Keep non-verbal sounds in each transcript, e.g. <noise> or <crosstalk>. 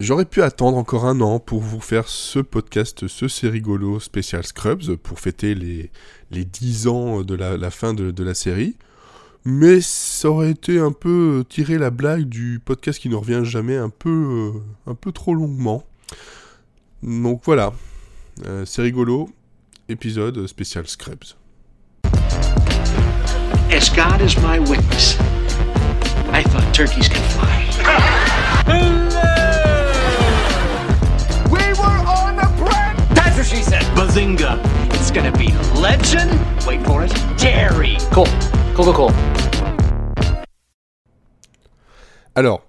J'aurais pu attendre encore un an pour vous faire ce podcast, ce C'est rigolo spécial Scrubs, pour fêter les, les 10 ans de la, fin de, la série. Mais ça aurait été un peu tirer la blague du podcast qui ne revient jamais un peu, euh, un peu trop longuement. Donc voilà, euh, c'est rigolo, épisode spécial Scrubs. As God is my witness, I thought turkeys could fly. <laughs> Bazinga. It's gonna be legend. Wait for it. Jerry. Cool. Cool, cool, cool. Alors,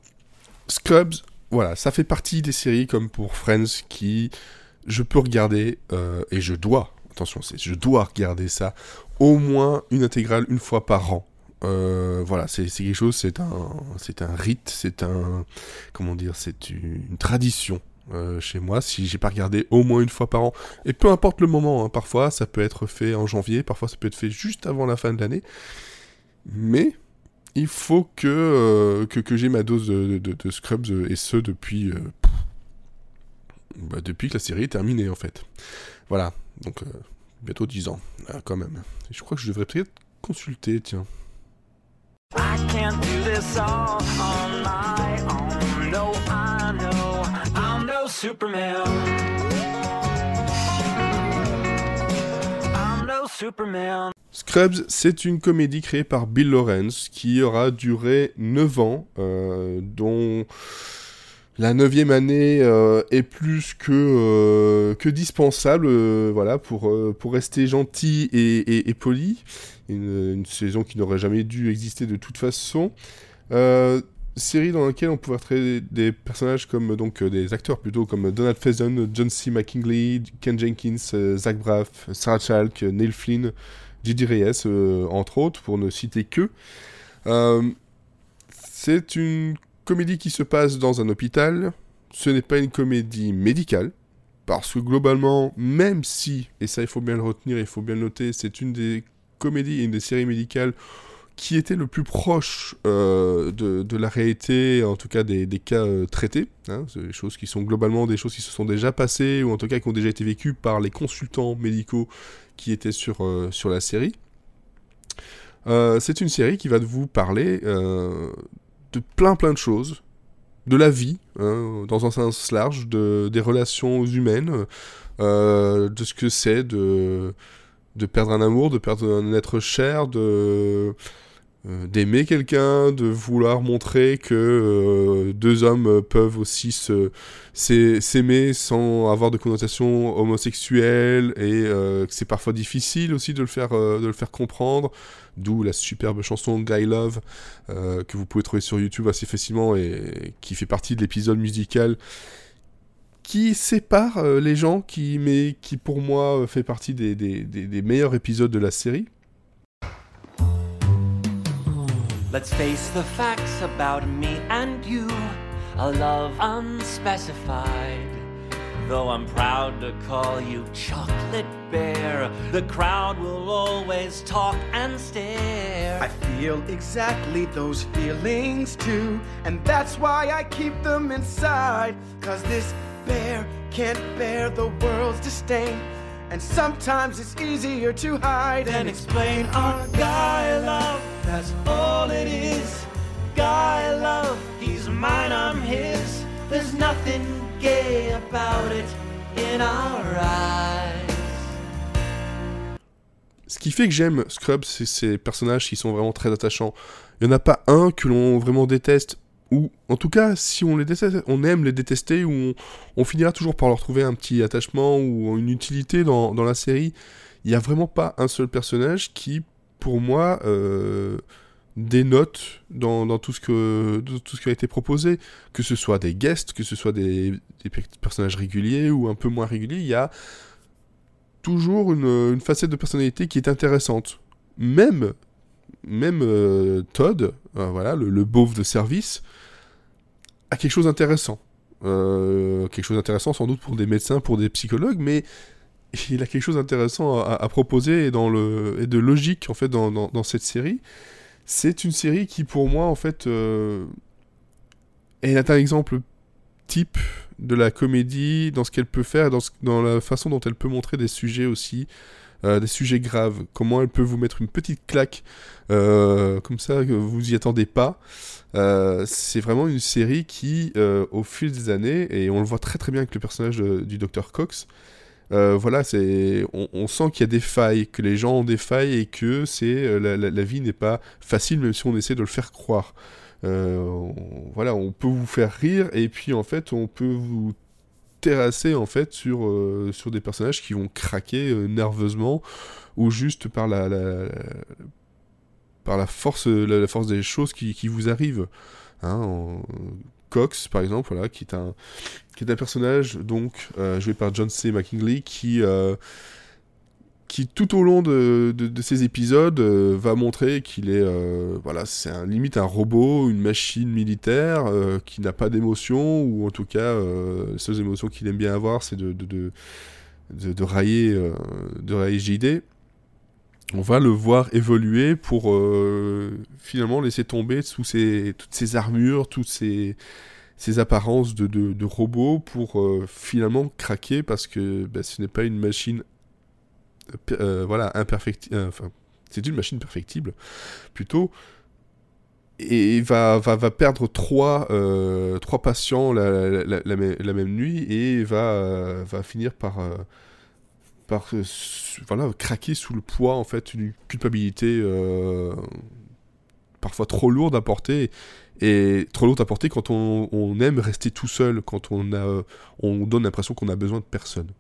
Scrubs, voilà, ça fait partie des séries comme pour Friends qui je peux regarder euh, et je dois, attention, c'est je dois regarder ça au moins une intégrale une fois par an. Euh, voilà, c'est quelque chose, c'est un, c'est un rite, c'est un, comment dire, c'est une tradition euh, chez moi si j'ai pas regardé au moins une fois par an. Et peu importe le moment, hein, parfois ça peut être fait en janvier, parfois ça peut être fait juste avant la fin de l'année. Mais il faut que, euh, que, j'ai ma dose de, Scrubs euh, et ce depuis, bah, depuis que la série est terminée en fait. Voilà, donc bientôt 10 ans quand même. je crois que je devrais peut-être consulter, tiens. Scrubs, c'est une comédie créée par Bill Lawrence qui aura duré 9 ans, euh, dont la neuvième année euh, est plus que, euh, que dispensable voilà, pour, pour rester gentil et, poli. Une, saison qui n'aurait jamais dû exister de toute façon série dans laquelle on pouvait retrouver des personnages comme donc euh, des acteurs plutôt comme Donald Faison, John C. McKinley, Ken Jenkins, euh, Zach Braff, Sarah Chalk, Neil Flynn, Gigi Reyes euh, entre autres pour ne citer que. c'est une comédie qui se passe dans un hôpital. Ce n'est pas une comédie médicale parce que globalement, même si et ça il faut bien le retenir, il faut bien le noter, c'est une des comédies et une des séries médicales qui était le plus proche euh, de, la réalité, en tout cas des, cas euh, traités. Hein, des choses qui sont globalement des choses qui se sont déjà passées, ou en tout cas qui ont déjà été vécues par les consultants médicaux qui étaient sur, euh, sur la série. c'est une série qui va vous parler de plein plein de choses, de la vie, hein, dans un sens large, de, des relations humaines, de ce que c'est de de perdre un amour, de perdre un être cher, de euh, d'aimer quelqu'un, de vouloir montrer que euh, deux hommes peuvent aussi s'aimer sans avoir de connotation homosexuelle et euh, que c'est parfois difficile aussi de le faire de le faire comprendre. D'où la superbe chanson Guy Love que vous pouvez trouver sur YouTube assez facilement et qui fait partie de l'épisode musical qui sépare les gens, qui, mais qui pour moi fait partie des, des, des meilleurs épisodes de la série. Let's face the facts about me and you. A love unspecified. Though I'm proud to call you Chocolate Bear, the crowd will always talk and stare. I feel exactly those feelings too, and that's why I keep them inside. Cause this bear can't bear the world's disdain. And sometimes it's easier to hide and explain our guy love. That's all it is. Guy love, he's mine, I'm his. There's nothing gay about it in our eyes. Ce qui fait que j'aime Scrubs, c'est ces personnages qui sont vraiment très attachants. Il n'y en a pas un que l'on vraiment déteste, ou en tout cas, si on les on aime les détester, ou on, finira toujours par leur trouver un petit attachement ou une utilité dans, dans la série. Il n'y a vraiment pas un seul personnage qui, pour moi, euh, dénote dans, dans, tout ce que, tout ce qui a été proposé. Que ce soit des guests, que ce soit des, personnages réguliers ou un peu moins réguliers, il y a toujours une, une, facette de personnalité qui est intéressante. Même, même euh, Todd, euh, voilà, le, le beauf de service, a quelque chose d'intéressant. Euh, quelque chose d'intéressant sans doute pour des médecins, pour des psychologues, mais il a quelque chose d'intéressant à, proposer et, de logique en fait dans, cette série. C'est une série qui pour moi en fait euh, est un exemple type de la comédie, dans ce qu'elle peut faire, dans, dans, la façon dont elle peut montrer des sujets aussi, euh, des sujets graves. Comment elle peut vous mettre une petite claque comme ça que vous y attendez pas. Euh, c'est vraiment une série qui, au fil des années, et on le voit très très bien avec le personnage du Dr Cox, voilà, c'est, on, sent qu'il y a des failles, que les gens ont des failles et que c'est la, la, vie n'est pas facile, même si on essaie de le faire croire. voilà, on peut vous faire rire et puis en fait, on peut vous terrasser en fait sur, euh, sur des personnages qui vont craquer euh, nerveusement ou juste par la, par la force, la, force des choses qui, qui vous arrivent. Hein, Cox, par exemple, qui est un, qui est un personnage donc euh, joué par John C. McKinley qui qui tout au long de, de, ces épisodes euh, va montrer qu'il est euh, voilà c'est un limite un robot une machine militaire euh, qui n'a pas d'émotion ou en tout cas les seules émotions qu'il aime bien avoir c'est de de, de, railler de railler JD on va le voir évoluer pour finalement laisser tomber sous ces, toutes ces armures toutes ces ces apparences de, de, de robots pour finalement craquer parce que ben, ce n'est pas une machine euh, voilà, imperfectible. Euh, enfin, c'est une machine perfectible, plutôt. Et va, va, va perdre trois, euh, trois patients la, la, la, même nuit et va, va finir par, par voilà, craquer sous le poids en fait d'une culpabilité parfois trop lourde à porter et trop lourde à porter quand on, aime rester tout seul, quand on donne l'impression qu'on a besoin de personne.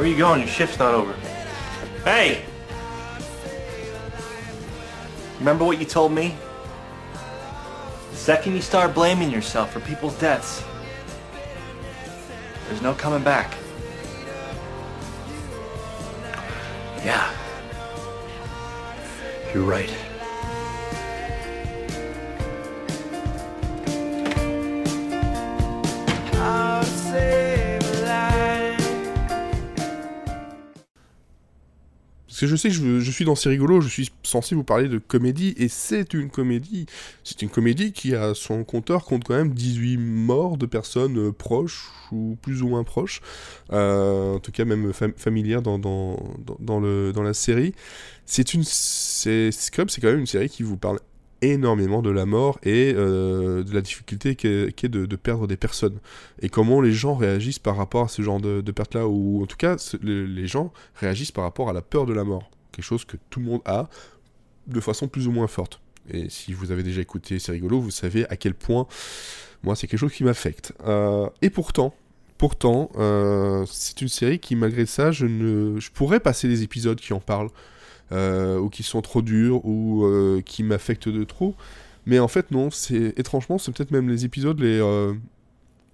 Where are you going? Your shift's not over. Hey! Remember what you told me? The second you start blaming yourself for people's deaths, there's no coming back. Yeah. You're right. Parce que je sais que je, suis dans C'est rigolo, je suis censé vous parler de comédie, et c'est une comédie. C'est une comédie qui, à son compteur, compte quand même 18 morts de personnes euh, proches, ou plus ou moins proches, euh, en tout cas même familières dans, dans, dans, le, dans la série. C'est une... C'est c'est quand même une série qui vous parle énormément de la mort et euh, de la difficulté qu'est de, perdre des personnes. Et comment les gens réagissent par rapport à ce genre de, de perte-là, ou en tout cas, les gens réagissent par rapport à la peur de la mort. Quelque chose que tout le monde a de façon plus ou moins forte. Et si vous avez déjà écouté C'est rigolo, vous savez à quel point moi c'est quelque chose qui m'affecte. Euh, et pourtant, pourtant, euh, c'est une série qui malgré ça, je, ne, je pourrais passer des épisodes qui en parlent. Euh, ou qui sont trop durs, ou euh, qui m'affectent de trop. Mais en fait, non, c'est étrangement, c'est peut-être même les épisodes les, euh,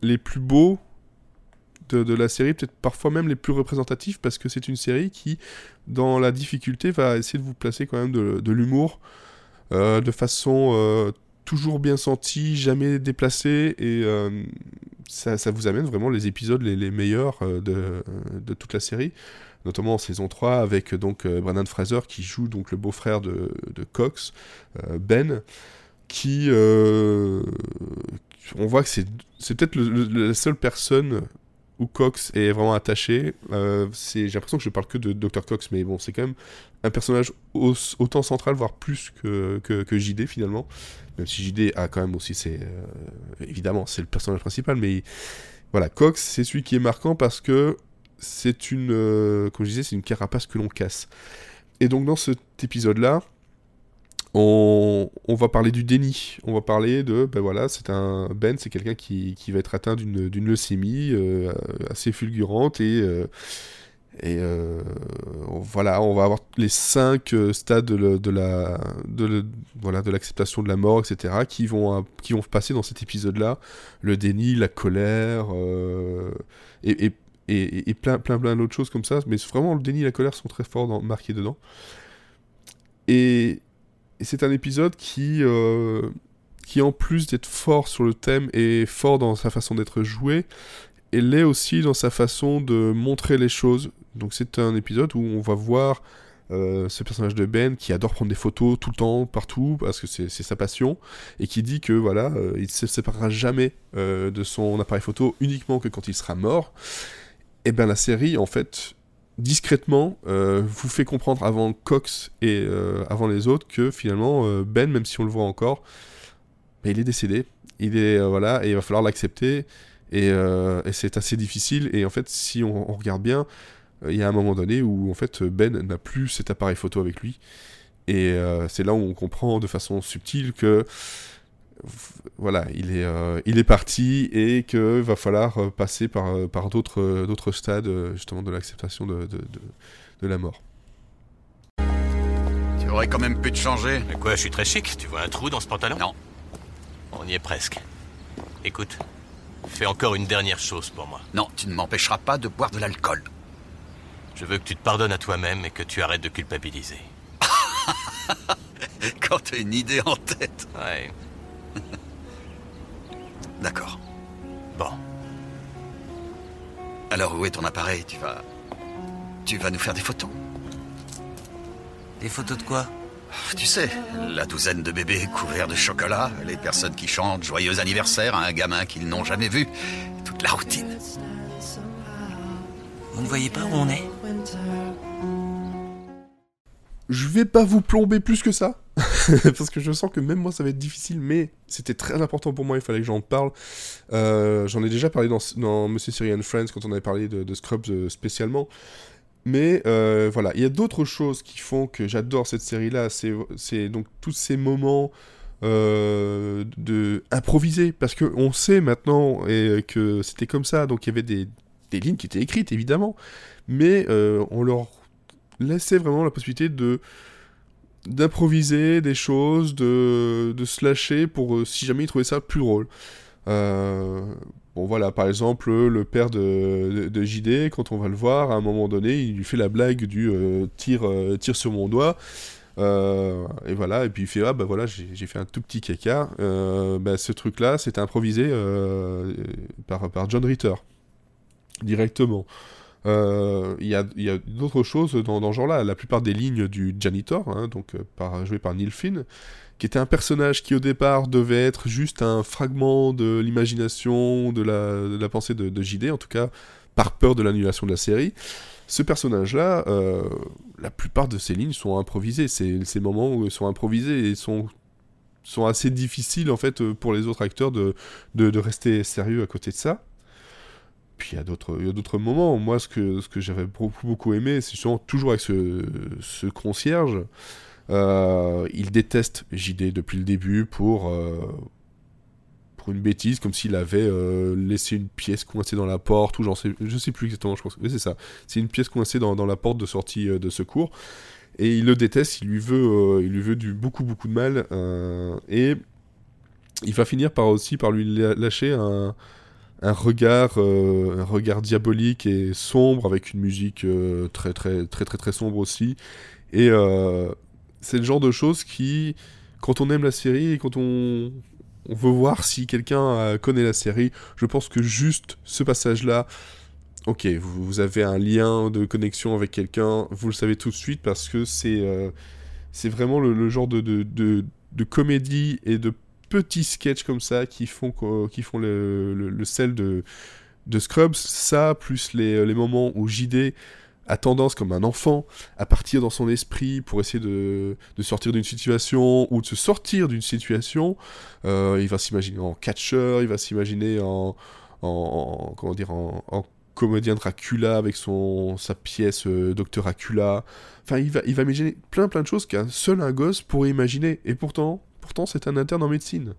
les plus beaux de, la série, peut-être parfois même les plus représentatifs, parce que c'est une série qui, dans la difficulté, va essayer de vous placer quand même de, l'humour, de façon toujours bien sentie, jamais déplacée, et ça, ça, vous amène vraiment les épisodes les, les meilleurs de, de, toute la série notamment en saison 3 avec donc euh, Brandon Fraser qui joue donc le beau-frère de, Cox, euh, Ben, qui euh, on voit que c'est peut-être la seule personne où Cox est vraiment attaché. j'ai l'impression que je parle que de Dr Cox, mais bon, c'est quand même un personnage autant central, voire plus que, que, JD finalement. Même si JD a quand même aussi, c'est évidemment, c'est le personnage principal, mais voilà, Cox, c'est celui qui est marquant parce que c'est une, euh, comme je disais, c'est une carapace que l'on casse. Et donc dans cet épisode-là, on, va parler du déni. On va parler de, ben voilà, c'est un Ben, c'est quelqu'un qui, va être atteint d'une leucémie euh, assez fulgurante et euh, et voilà, on va avoir les cinq stades de, la de, voilà de l'acceptation de la mort, etc. qui vont qui vont passer dans cet épisode-là. Le déni, la colère et et, plein, plein, plein d'autres choses comme ça. Mais vraiment, le déni et la colère sont très forts dans, marqués dedans. Et, c'est un épisode qui, euh, qui, en plus d'être fort sur le thème, est fort dans sa façon d'être joué, et l'est aussi dans sa façon de montrer les choses. Donc c'est un épisode où on va voir euh, ce personnage de Ben qui adore prendre des photos tout le temps, partout, parce que c'est sa passion, et qui dit que voilà, euh, il ne se séparera jamais de son appareil photo uniquement que quand il sera mort. Et bien la série, en fait, discrètement, vous fait comprendre avant Cox et avant les autres que finalement Ben, même si on le voit encore, ben, il est décédé. Il est voilà, et il va falloir l'accepter. Et, c'est assez difficile. Et en fait, si on regarde bien, euh, il y a un moment donné où en fait Ben n'a plus cet appareil photo avec lui. Et euh, c'est là où on comprend de façon subtile que voilà, il est, euh, il est parti et qu'il va falloir passer par, par d'autres, d'autres stades justement de l'acceptation de, de, de, la mort. Tu aurais quand même pu te changer. Mais quoi, je suis très chic. Tu vois un trou dans ce pantalon? Non. On y est presque. Écoute, fais encore une dernière chose pour moi. Non, tu ne m'empêcheras pas de boire de l'alcool. Je veux que tu te pardonnes à toi-même et que tu arrêtes de culpabiliser. <laughs> Quand t'as une idée en tête. Ouais. D'accord. Bon. Alors où est ton appareil? Tu vas... Tu vas nous faire des photos Des photos de quoi? Tu sais, la douzaine de bébés couverts de chocolat, les personnes qui chantent joyeux anniversaire à un gamin qu'ils n'ont jamais vu, toute la routine. Vous ne voyez pas où on est? Je vais pas vous plomber plus que ça, <laughs> parce que je sens que même moi ça va être difficile, mais c'était très important pour moi, il fallait que j'en parle. Euh, j'en ai déjà parlé dans, Monsieur Syrian Friends quand on avait parlé de, Scrubs euh, spécialement. Mais euh, voilà, il y a d'autres choses qui font que j'adore cette série-là. C'est donc tous ces moments de improviser, parce qu'on sait maintenant et que c'était comme ça. Donc il y avait des, des lignes qui étaient écrites, évidemment, mais euh, on leur laissait vraiment la possibilité de d'improviser des choses, de, de se lâcher pour, euh, si jamais ils trouvaient ça plus drôle. Euh, bon voilà, par exemple, le père de, de, JD, quand on va le voir, à un moment donné, il lui fait la blague du tire, tire sur mon doigt. et voilà, et puis il fait Ah bah voilà, j'ai fait un tout petit caca. Bah, ce truc-là, c'était improvisé par, par John Ritter directement. Euh, il y a, d'autres choses dans, dans ce genre-là. La plupart des lignes du Janitor, hein, donc euh, par, joué par Neil Finn, qui était un personnage qui au départ devait être juste un fragment de l'imagination, de la, pensée de, JD, en tout cas par peur de l'annulation de la série. Ce personnage-là, euh, la plupart de ses lignes sont improvisées. Ces, moments sont improvisés et sont, assez difficiles en fait pour les autres acteurs de, de rester sérieux à côté de ça. Puis il y a d'autres moments. Moi, ce que, j'avais beaucoup, beaucoup aimé, c'est justement toujours avec ce, ce concierge. Euh, il déteste JD depuis le début pour, euh, pour une bêtise, comme s'il avait euh, laissé une pièce coincée dans la porte, ou j'en sais, je sais plus exactement, je pense que c'est ça. C'est une pièce coincée dans, dans, la porte de sortie de secours. Et il le déteste, il lui veut, il lui veut du beaucoup, beaucoup de mal. et il va finir par aussi par lui lâcher un un regard, euh, un regard diabolique et sombre avec une musique euh, très, très très très très sombre aussi. Et euh, c'est le genre de choses qui, quand on aime la série et quand on, on veut voir si quelqu'un connaît la série, je pense que juste ce passage-là, ok, vous, avez un lien de connexion avec quelqu'un, vous le savez tout de suite parce que c'est c'est vraiment le, genre de, de, de, de comédie et de petits sketchs comme ça qui font, qui font le, le, sel de, de Scrubs. Ça, plus les, les, moments où JD a tendance, comme un enfant, à partir dans son esprit pour essayer de, de sortir d'une situation ou de se sortir d'une situation. Euh, il va s'imaginer en catcheur, il va s'imaginer en, en, comment dire, en, en, comédien Dracula avec son, sa pièce euh, Docteur Dracula. Enfin, il va, il va imaginer plein plein de choses qu'un seul un gosse pourrait imaginer. Et pourtant, pourtant c'est un interne en médecine.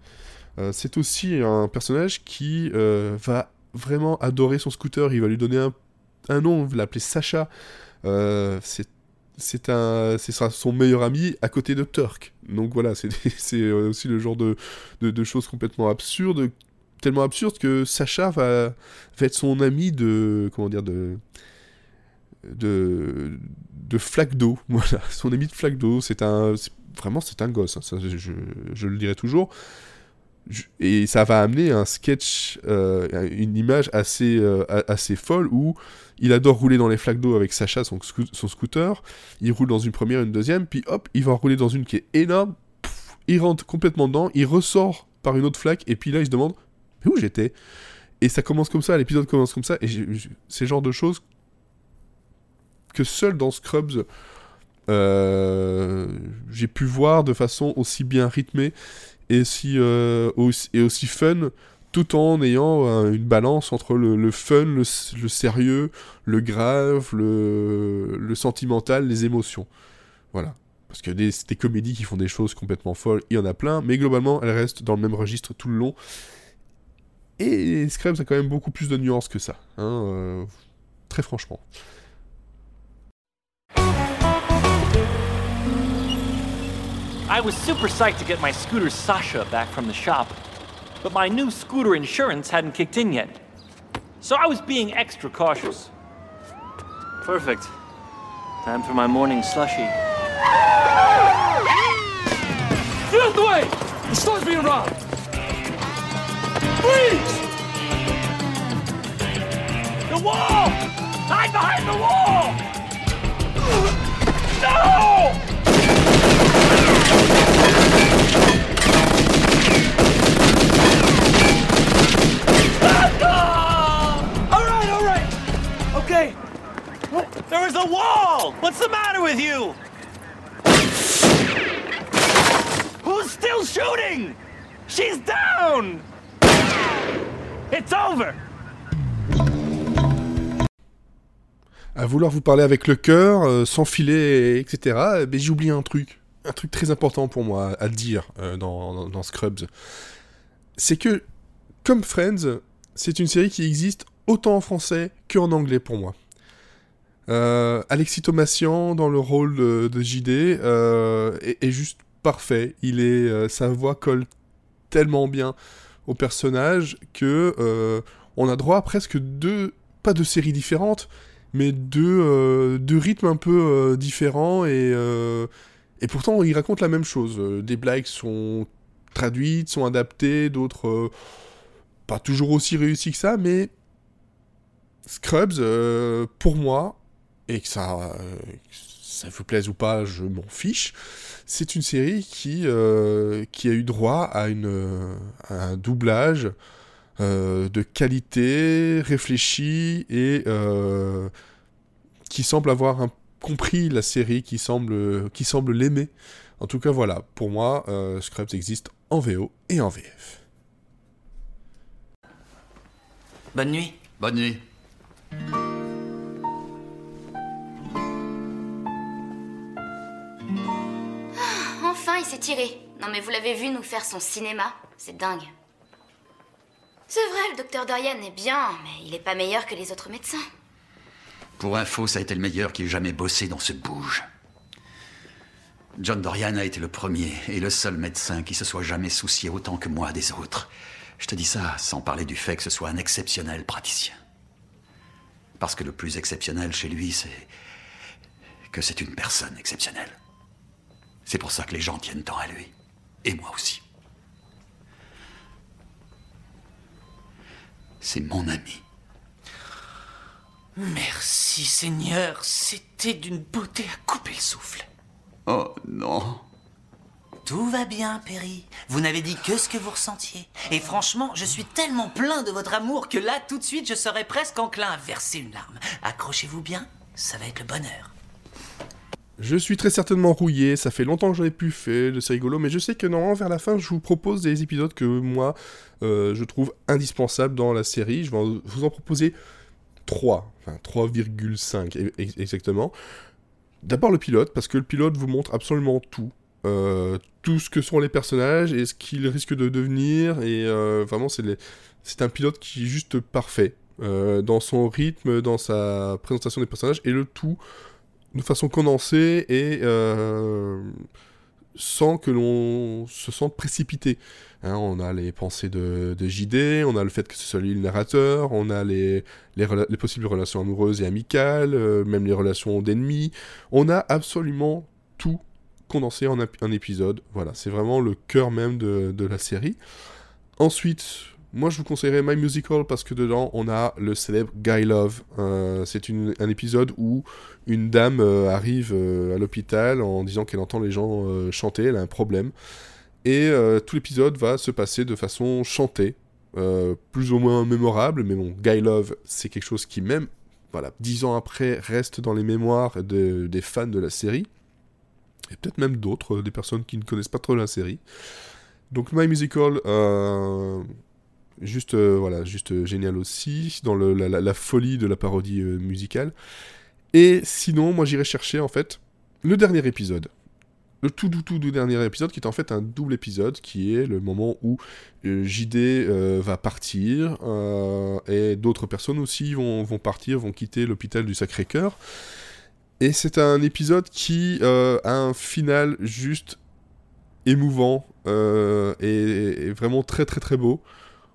Euh, c'est aussi un personnage qui euh, va vraiment adorer son scooter, il va lui donner un, nom, il va l'appeler Sacha. Euh, c'est un, ce sera son meilleur ami à côté de Turk. Donc voilà, c'est <laughs> aussi le genre de, de, choses complètement absurdes, tellement absurdes que Sacha va, va, être son ami de, comment dire, de, de, de flaque d'eau. <laughs> Voilà, son ami de flaque d'eau. C'est un, vraiment, c'est un gosse, hein, je, le dirai toujours. et ça va amener un sketch, euh, une image assez, euh, assez folle où il adore rouler dans les flaques d'eau avec Sacha, son, scooter. Il roule dans une première, une deuxième, puis hop, il va rouler dans une qui est énorme. il rentre complètement dedans, il ressort par une autre flaque, et puis là il se demande mais où j'étais? Et ça commence comme ça, l'épisode commence comme ça, et c'est le genre de choses que seul dans Scrubs j'ai pu voir de façon aussi bien rythmée et, euh, aussi, et aussi fun, tout en ayant une balance entre le, fun, le, sérieux, le grave, le, sentimental, les émotions. Voilà. Parce que des, des comédies qui font des choses complètement folles, il y en a plein, mais globalement, elles restent dans le même registre tout le long. Et Scrubs a quand même beaucoup plus de nuances que ça. Hein, euh, très franchement. I was super psyched to get my scooter Sasha back from the shop, but my new scooter insurance hadn't kicked in yet. So I was being extra cautious. Perfect. Time for my morning slushy. Get out the way! The store's being robbed! Please! The wall! Hide behind the wall! No! What's the matter with you? Who's still shooting? She's down! It's over! À vouloir vous parler avec le cœur, euh, sans filet, etc., mais j'ai oublié un truc. Un truc très important pour moi à dire euh, dans, dans Scrubs. C'est que, comme Friends, c'est une série qui existe autant en français qu'en anglais pour moi. Euh, Alexis Thomasian dans le rôle de, JD euh, est, juste parfait. Il est, euh, sa voix colle tellement bien au personnage que on a droit à presque deux, pas de séries différentes, mais deux, deux rythmes un peu différents et, et pourtant il raconte la même chose. Des blagues sont traduites, sont adaptées, d'autres pas toujours aussi réussies que ça, mais Scrubs, pour moi, et que ça, ça vous plaise ou pas, je m'en fiche. C'est une série qui, euh, qui a eu droit à, une, un doublage euh, de qualité, réfléchi et euh, qui semble avoir compris la série, qui semble, qui semble l'aimer. En tout cas, voilà, pour moi, Scrubs existe en VO et en VF. Bonne nuit. Bonne nuit. S'est tiré. Non mais vous l'avez vu nous faire son cinéma C'est dingue. C'est vrai, le docteur Dorian est bien, mais il est pas meilleur que les autres médecins. Pour info, ça a été le meilleur qui ait jamais bossé dans ce bouge. John Dorian a été le premier et le seul médecin qui se soit jamais soucié autant que moi des autres. Je te dis ça sans parler du fait que ce soit un exceptionnel praticien. Parce que le plus exceptionnel chez lui, c'est que c'est une personne exceptionnelle. C'est pour ça que les gens tiennent tant à lui. Et moi aussi. C'est mon ami. Merci Seigneur, c'était d'une beauté à couper le souffle. Oh non. Tout va bien, Perry. Vous n'avez dit que ce que vous ressentiez. Et franchement, je suis tellement plein de votre amour que là, tout de suite, je serais presque enclin à verser une larme. Accrochez-vous bien, ça va être le bonheur. Je suis très certainement rouillé, ça fait longtemps que j'en ai plus fait, c'est rigolo, mais je sais que normalement vers la fin je vous propose des épisodes que moi euh, je trouve indispensables dans la série. Je vais vous en proposer 3, enfin 3,5 e-, exactement. D'abord le pilote, parce que le pilote vous montre absolument tout. Euh, tout ce que sont les personnages et ce qu'ils risquent de devenir, et euh, vraiment c'est un pilote qui est juste parfait. dans son rythme, dans sa présentation des personnages, et le tout de façon condensée et euh, sans que l'on se sente précipité. Hein, on a les pensées de, JD, on a le fait que ce soit lui le narrateur, on a les, les, possibles relations amoureuses et amicales, euh, même les relations d'ennemis. On a absolument tout condensé en un épisode. Voilà, c'est vraiment le cœur même de, la série. Ensuite, moi je vous conseillerais My Musical parce que dedans on a le célèbre Guy Love. Euh, c'est un épisode où une dame euh, arrive euh, à l'hôpital en disant qu'elle entend les gens chanter, elle a un problème. Et tout l'épisode va se passer de façon chantée, plus ou moins mémorable, mais bon, Guy Love, c'est quelque chose qui même, voilà, dix ans après, reste dans les mémoires de- des fans de la série, et peut-être même d'autres, des personnes qui ne connaissent pas trop la série. Donc My Musical, euh, juste, euh, voilà, juste euh, génial aussi, dans la, folie de la parodie euh, musicale. Et sinon, moi j'irai chercher en fait le dernier épisode le tout tout tout, dernier épisode qui est en fait un double épisode qui est le moment où JD va partir et d'autres personnes aussi vont, partir, vont quitter l'hôpital du Sacré-Cœur. Et c'est un épisode qui a un final juste émouvant et, et vraiment très très très beau.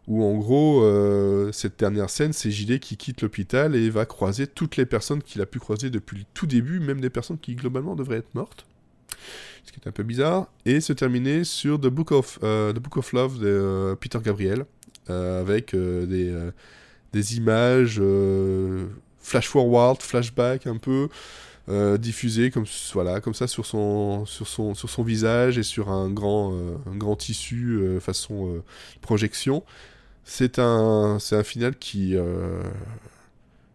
Où en gros, euh, cette dernière scène, c'est JD qui quitte l'hôpital et va croiser toutes les personnes qu'il a pu croiser depuis le tout début, même des personnes qui globalement devraient être mortes ce qui est un peu bizarre, et se terminer sur The Book of, euh, The Book of Love de euh, Peter Gabriel, avec des, des images euh, flash forward, flashback un peu, euh, diffusées comme, voilà, comme ça sur son, sur, son, sur son visage et sur un grand, grand tissu façon projection. C'est un, c'est un final qui, euh,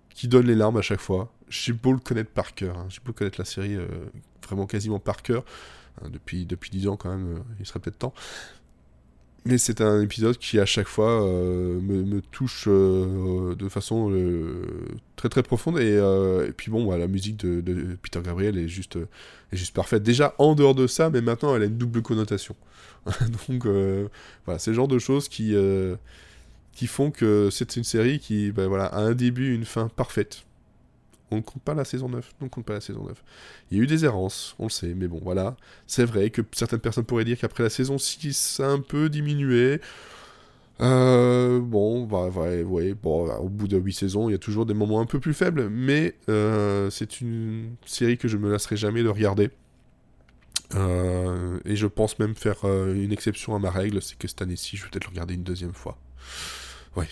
qui donne les larmes à chaque fois. J'ai beau le connaître par cœur, hein, j'ai beau connaître la série euh, vraiment quasiment par cœur, hein, depuis, depuis 10 ans quand même, euh, il serait peut-être temps. Mais c'est un épisode qui à chaque fois me, touche de façon très très profonde. Et, puis bon, la musique de, Peter Gabriel est juste, est juste parfaite. Déjà en dehors de ça, mais maintenant elle a une double connotation. <laughs> Donc voilà, c'est le genre de choses qui, qui font que c'est une série qui ben, voilà, a un début une fin parfaite. On ne compte pas la saison 9. On ne compte pas la saison 9. Il y a eu des errances, on le sait, mais bon, voilà. C'est vrai que certaines personnes pourraient dire qu'après la saison 6, ça a un peu diminué. Euh, bon, bah, bon, au bout de 8 saisons, il y a toujours des moments un peu plus faibles, mais euh, c'est une série que je me lasserai jamais de regarder. Euh, et je pense même faire une exception à ma règle, c'est que cette année-ci, je vais peut-être le regarder une deuxième fois. Ouais.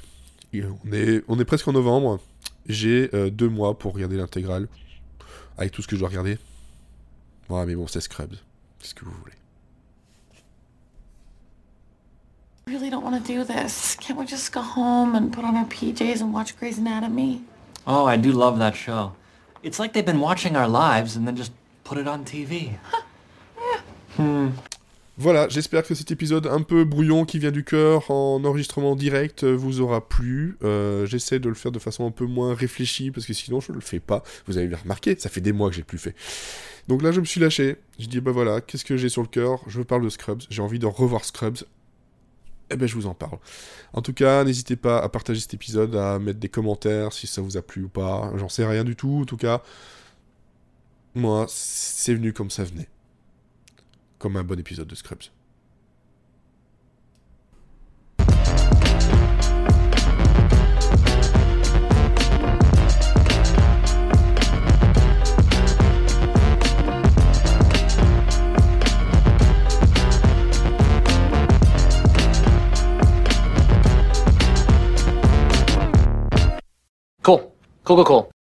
On est, on est presque en novembre. J'ai euh, deux mois pour regarder l'intégrale. Avec tout ce que je dois regarder. Ouais, mais bon, c'est Scrubs. C'est ce que vous voulez. I really don't want to do this. Can't we just go home and put on our PJs and watch Grey's Anatomy? Oh, I do love that show. It's like they've been watching our lives and then just put it on TV. Voilà, j'espère que cet épisode un peu brouillon qui vient du cœur en enregistrement direct euh, vous aura plu. Euh, J'essaie de le faire de façon un peu moins réfléchie parce que sinon je ne le fais pas. Vous avez bien remarqué, ça fait des mois que j'ai plus fait. Donc là je me suis lâché. Je dis bah voilà, qu'est-ce que j'ai sur le cœur? Je parle de Scrubs. J'ai envie de revoir Scrubs. Eh ben je vous en parle. En tout cas, n'hésitez pas à partager cet épisode, à mettre des commentaires si ça vous a plu ou pas. J'en sais rien du tout. En tout cas, moi c'est venu comme ça venait comme un bon épisode de Scrubs. Cool. Cool, cool.